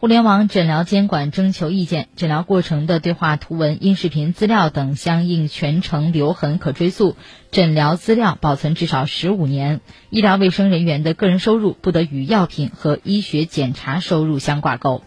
互联网诊疗监管征求意见诊疗过程的对话图文音视频资料等相应全程留痕可追溯诊疗资料保存至少十五年。医疗卫生人员的个人收入不得与药品和医学检查收入相挂钩。